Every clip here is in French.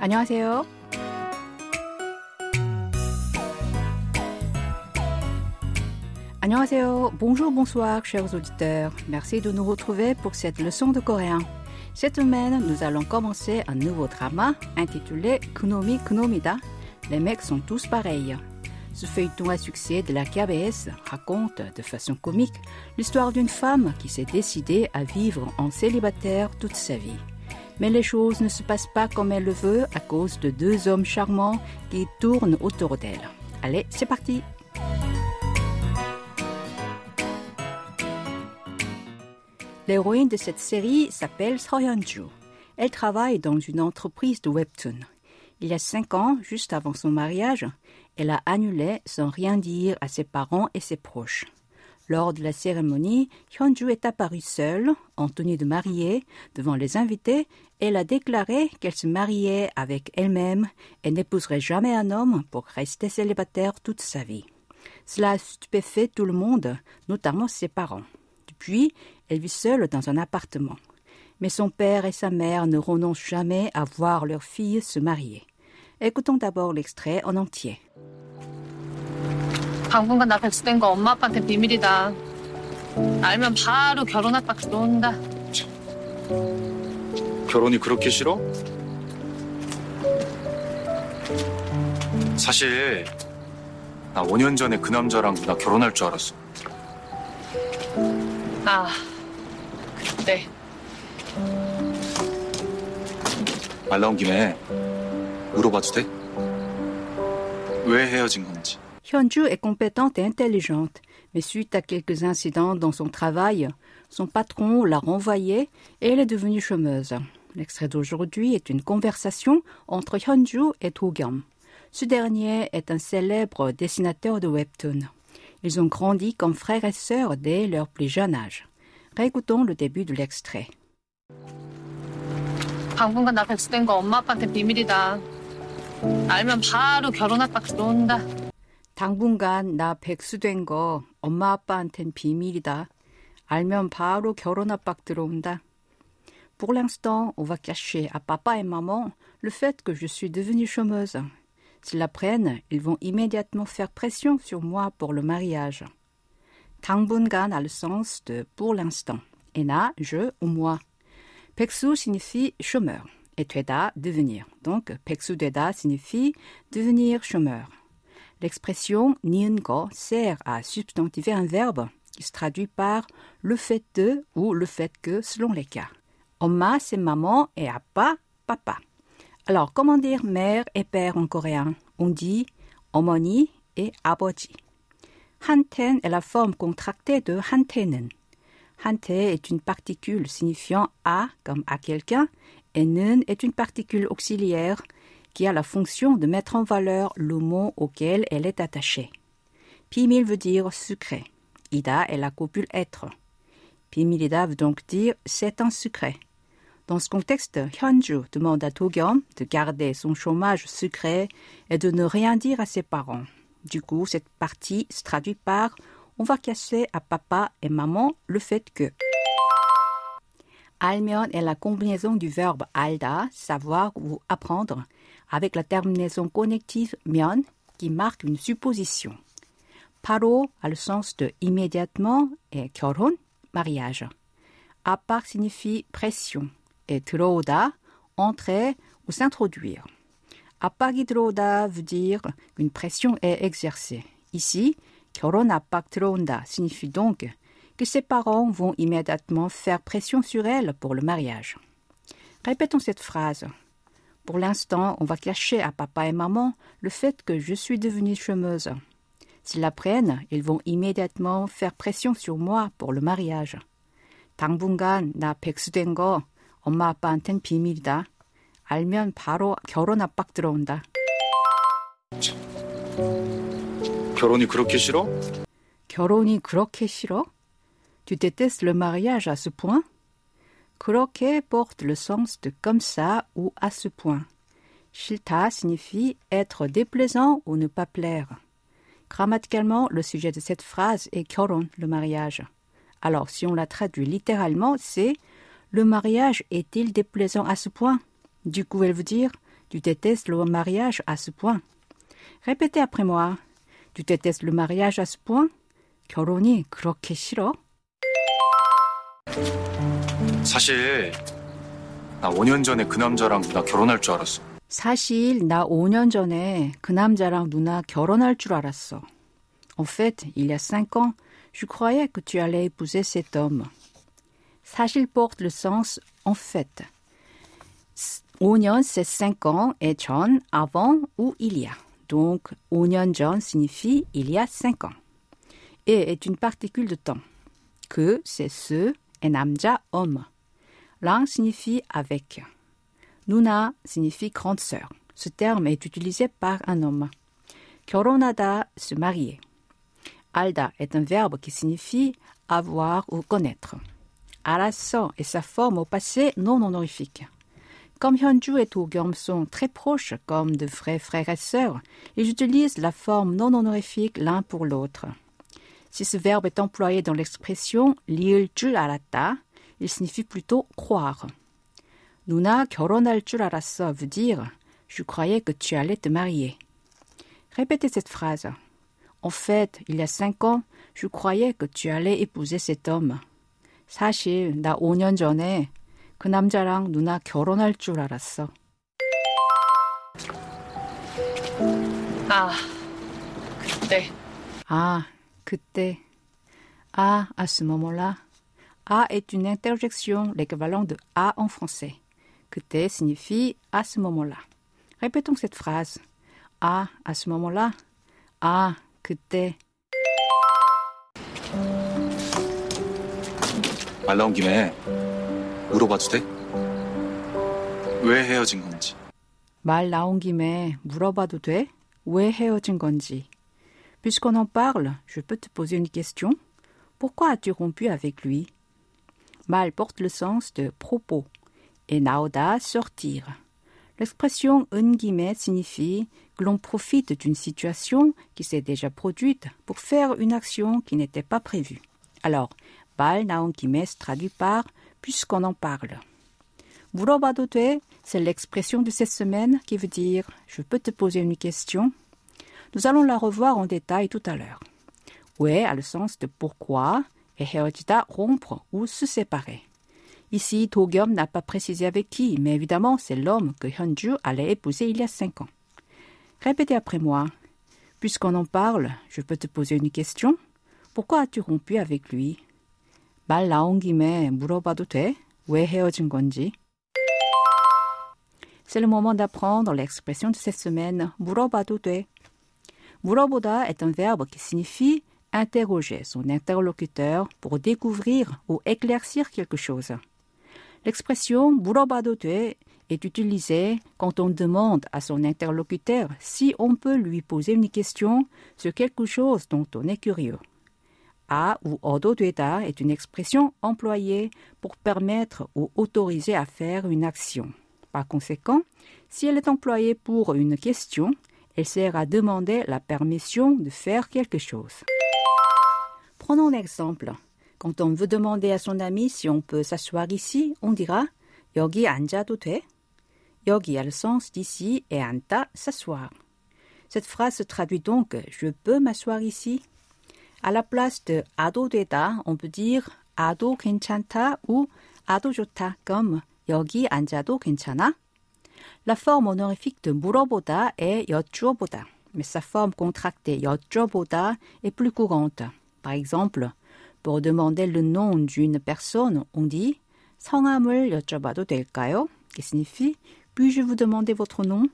안녕하세요. Annyeonghaseyo, bonjour, bonsoir, chers auditeurs. Merci de nous retrouver pour cette leçon de coréen. Cette semaine, nous allons commencer un nouveau drama intitulé Kunomi Kunomida. Les mecs sont tous pareils. Ce feuilleton à succès de la KBS raconte de façon comique l'histoire d'une femme qui s'est décidée à vivre en célibataire toute sa vie. Mais les choses ne se passent pas comme elle le veut à cause de deux hommes charmants qui tournent autour d'elle. Allez, c'est parti L'héroïne de cette série s'appelle Hyun-ju. Elle travaille dans une entreprise de webtoon. Il y a cinq ans, juste avant son mariage, elle a annulé sans rien dire à ses parents et ses proches. Lors de la cérémonie, Hyunju est apparue seule, en tenue de mariée, devant les invités. Elle a déclaré qu'elle se mariait avec elle-même et n'épouserait jamais un homme pour rester célibataire toute sa vie. Cela a stupéfait tout le monde, notamment ses parents. Depuis, elle vit seule dans un appartement. Mais son père et sa mère ne renoncent jamais à voir leur fille se marier. Écoutons d'abord l'extrait en entier. 당분간 나 백수된 거 엄마 아빠한테 비밀이다. 알면 바로 결혼 압박 들어온다. 결혼이 그렇게 싫어? 사실 나 5년 전에 그 남자랑 나 결혼할 줄 알았어. 아, 그때 말 나온 김에 물어봐도 돼? 왜 헤어진 건지. Hyunju est compétente et intelligente, mais suite à quelques incidents dans son travail, son patron l'a renvoyée et elle est devenue chômeuse. L'extrait d'aujourd'hui est une conversation entre Hyunju et Do-gyum. Ce dernier est un célèbre dessinateur de webtoon. Ils ont grandi comme frères et sœurs dès leur plus jeune âge. Récoutons le début de l'extrait. 당분간 나 백수된 거 엄마 아빠한테 비밀이다. 알면 바로 결혼 압박 들어온다. 당분간 나 백수된 거 엄마 아빠한텐 비밀이다. 알면 바로 결혼 압박 들어온다. Pour l'instant, on va cacher à papa et maman le fait que je suis devenue chômeuse. S'ils l'apprennent, ils vont immédiatement faire pression sur moi pour le mariage. 당분간 a le sens de pour l'instant. Et na, je ou moi. 백수 signifie chômeur et 되다 devenir. Donc 백수되다 signifie devenir chômeur. L'expression nienko sert à substantiver un verbe qui se traduit par le fait de ou le fait que selon les cas. Oma, c'est maman et appa, papa. Alors, comment dire mère et père en coréen? On dit omoni et aboji. Hanten est la forme contractée de hantenen. Hante est une particule signifiant à comme à quelqu'un et nen est une particule auxiliaire qui a la fonction de mettre en valeur le mot auquel elle est attachée. Pimil veut dire secret. Ida est la copule être. Pimilida veut donc dire c'est un secret. Dans ce contexte, Hyunju demande à Togyeon de garder son chômage secret et de ne rien dire à ses parents. Du coup, cette partie se traduit par on va casser à papa et maman le fait que. Almion est la combinaison du verbe alda, savoir ou apprendre, avec la terminaison connective 면 qui marque une supposition. 바로 a le sens de immédiatement et 결혼, mariage. 압박 signifie pression et 들어오다, entrer ou s'introduire. 압박이 들어오다 veut dire qu'une pression est exercée. Ici, 결혼 압박 들어온다 signifie donc que ses parents vont immédiatement faire pression sur elle pour le mariage. Répétons cette phrase. Pour l'instant, on va cacher à papa et maman le fait que je suis devenue chômeuse. S'ils l'apprennent, ils vont immédiatement faire pression sur moi pour le mariage. 당분간 나 백수된 거 엄마 아빠한텐 비밀이다. 알면 바로 결혼 압박 들어온다. 결혼이 그렇게 싫어? 결혼이 그렇게 싫어? Tu détestes le mariage à ce point? 그렇게 porte le sens de comme ça ou à ce point. 싫다 signifie être déplaisant ou ne pas plaire. Grammaticalement, le sujet de cette phrase est 결혼, le mariage. Alors, si on la traduit littéralement, c'est le mariage est-il déplaisant à ce point Du coup, elle veut dire Tu détestes le mariage à ce point. Répétez après moi. Tu détestes le mariage à ce point? 결혼이 그렇게 싫어? 사실 나 5년 전에 그 남자랑 누나 결혼할 줄 알았어. 사실 나 5년 전에 그 남자랑 누나 결혼할 줄 알았어. En fait, il y a 5 ans, je croyais que tu allais épouser cet homme. 사실 porte le sens en fait. 5년 c'est 5 ans et 전 avant ou il y a. Donc 5년 전 signifie il y a 5 ans. Et est une particule de temps. Que c'est ce et namja homme. Lang signifie avec. Nuna signifie grande sœur. Ce terme est utilisé par un homme. Kyoronada, se marier. Alda est un verbe qui signifie avoir ou connaître. Araso est sa forme au passé non honorifique. Comme Hyunju et Ugyom sont très proches comme de vrais frères et sœurs, ils utilisent la forme non honorifique l'un pour l'autre. Si ce verbe est employé dans l'expression 리을 줄 알았다, il signifie plutôt croire. 누나 결혼할 줄 알았어 veut dire je croyais que tu allais te marier. Répétez cette phrase. En fait, il y a cinq ans, je croyais que tu allais épouser cet homme. 사실 나 5년 전에 그 남자랑 누나 결혼할 줄 알았어. 아, 그때. Ah, 그때. Ah, à ce moment-là. A est une interjection, l'équivalent de A en français. 그때 signifie à ce moment-là. Répétons cette phrase. Ah, à ce moment-là. Ah, 그때. 말 나온 김에 물어봐도 돼? 왜 헤어진 건지. 말 나온 김에 물어봐도 돼? 왜 헤어진 건지. Puisqu'on en parle, je peux te poser une question. Pourquoi as-tu rompu avec lui? Mal porte le sens de propos et naoda sortir. L'expression un guillemets signifie que l'on profite d'une situation qui s'est déjà produite pour faire une action qui n'était pas prévue. Alors, bal guillemets traduit par puisqu'on en parle. Murobado c'est l'expression de cette semaine qui veut dire je peux te poser une question Nous allons la revoir en détail tout à l'heure. 왜 a le sens de pourquoi et 헤어지다 rompre ou se séparer. Ici, Togyum n'a pas précisé avec qui, mais évidemment, c'est l'homme que Hyunju allait épouser il y a cinq ans. Répétez après moi. Puisqu'on en parle, je peux te poser une question. Pourquoi as-tu rompu avec lui? 말 나온 김에 물어봐도 돼? 왜 헤어진 건지? C'est le moment d'apprendre l'expression de cette semaine. 물어봐도 돼. 물어보다 est un verbe qui signifie interroger son interlocuteur pour découvrir ou éclaircir quelque chose. L'expression 물어봐도 돼 est utilisée quand on demande à son interlocuteur si on peut lui poser une question sur quelque chose dont on est curieux. A ou 얻어 되다 est une expression employée pour permettre ou autoriser à faire une action. Par conséquent, si elle est employée pour une question, elle sert à demander la permission de faire quelque chose. Prenons un exemple. Quand on veut demander à son ami si on peut s'asseoir ici, on dira 여기 앉아도 돼? 여기 a le sens d'ici et 앉다 s'asseoir. Cette phrase se traduit donc je peux m'asseoir ici. À la place de 아도 되다, on peut dire 아도 괜찮다 ou 아도 좋다 comme 여기 앉아도 괜찮아? La forme honorifique de 물어보다 est 여쭈어보다, mais sa forme contractée 여쭈어보다 est plus courante. Par exemple, pour demander le nom d'une personne, on dit 성함을 여쭤봐도 될까요? qui signifie puis-je vous demander votre nom?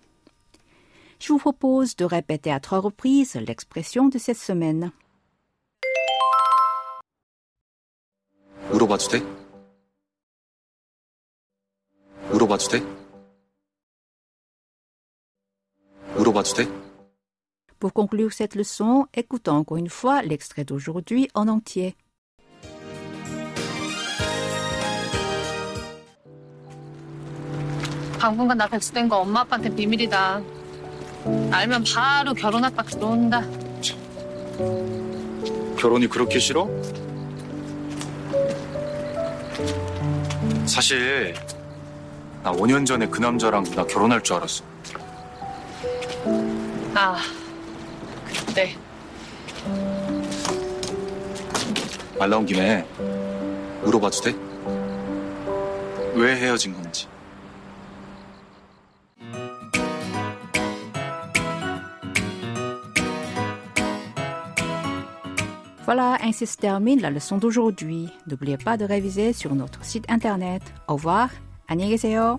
Je vous propose de répéter à trois reprises l'expression de cette semaine. 물어봐도 돼? 물어봐도 돼? 물어봐도 돼? Pour conclure cette leçon, écoutons encore une fois l'extrait d'aujourd'hui en entier. 당분간 나 백수된 거 엄마 아빠한테 비밀이다. 알면 바로 결혼 압박 들어온다. 결혼이 그렇게 싫어? 사실 나 5년 전에 그 남자랑 누나 결혼할 줄 알았어. 아, 그때. 말 나온 김에 물어봐도 돼? 왜 헤어진 건지. Voilà, ainsi se termine la leçon d'aujourd'hui. N'oubliez pas de réviser sur notre site internet. Au revoir. 안녕히 계세요.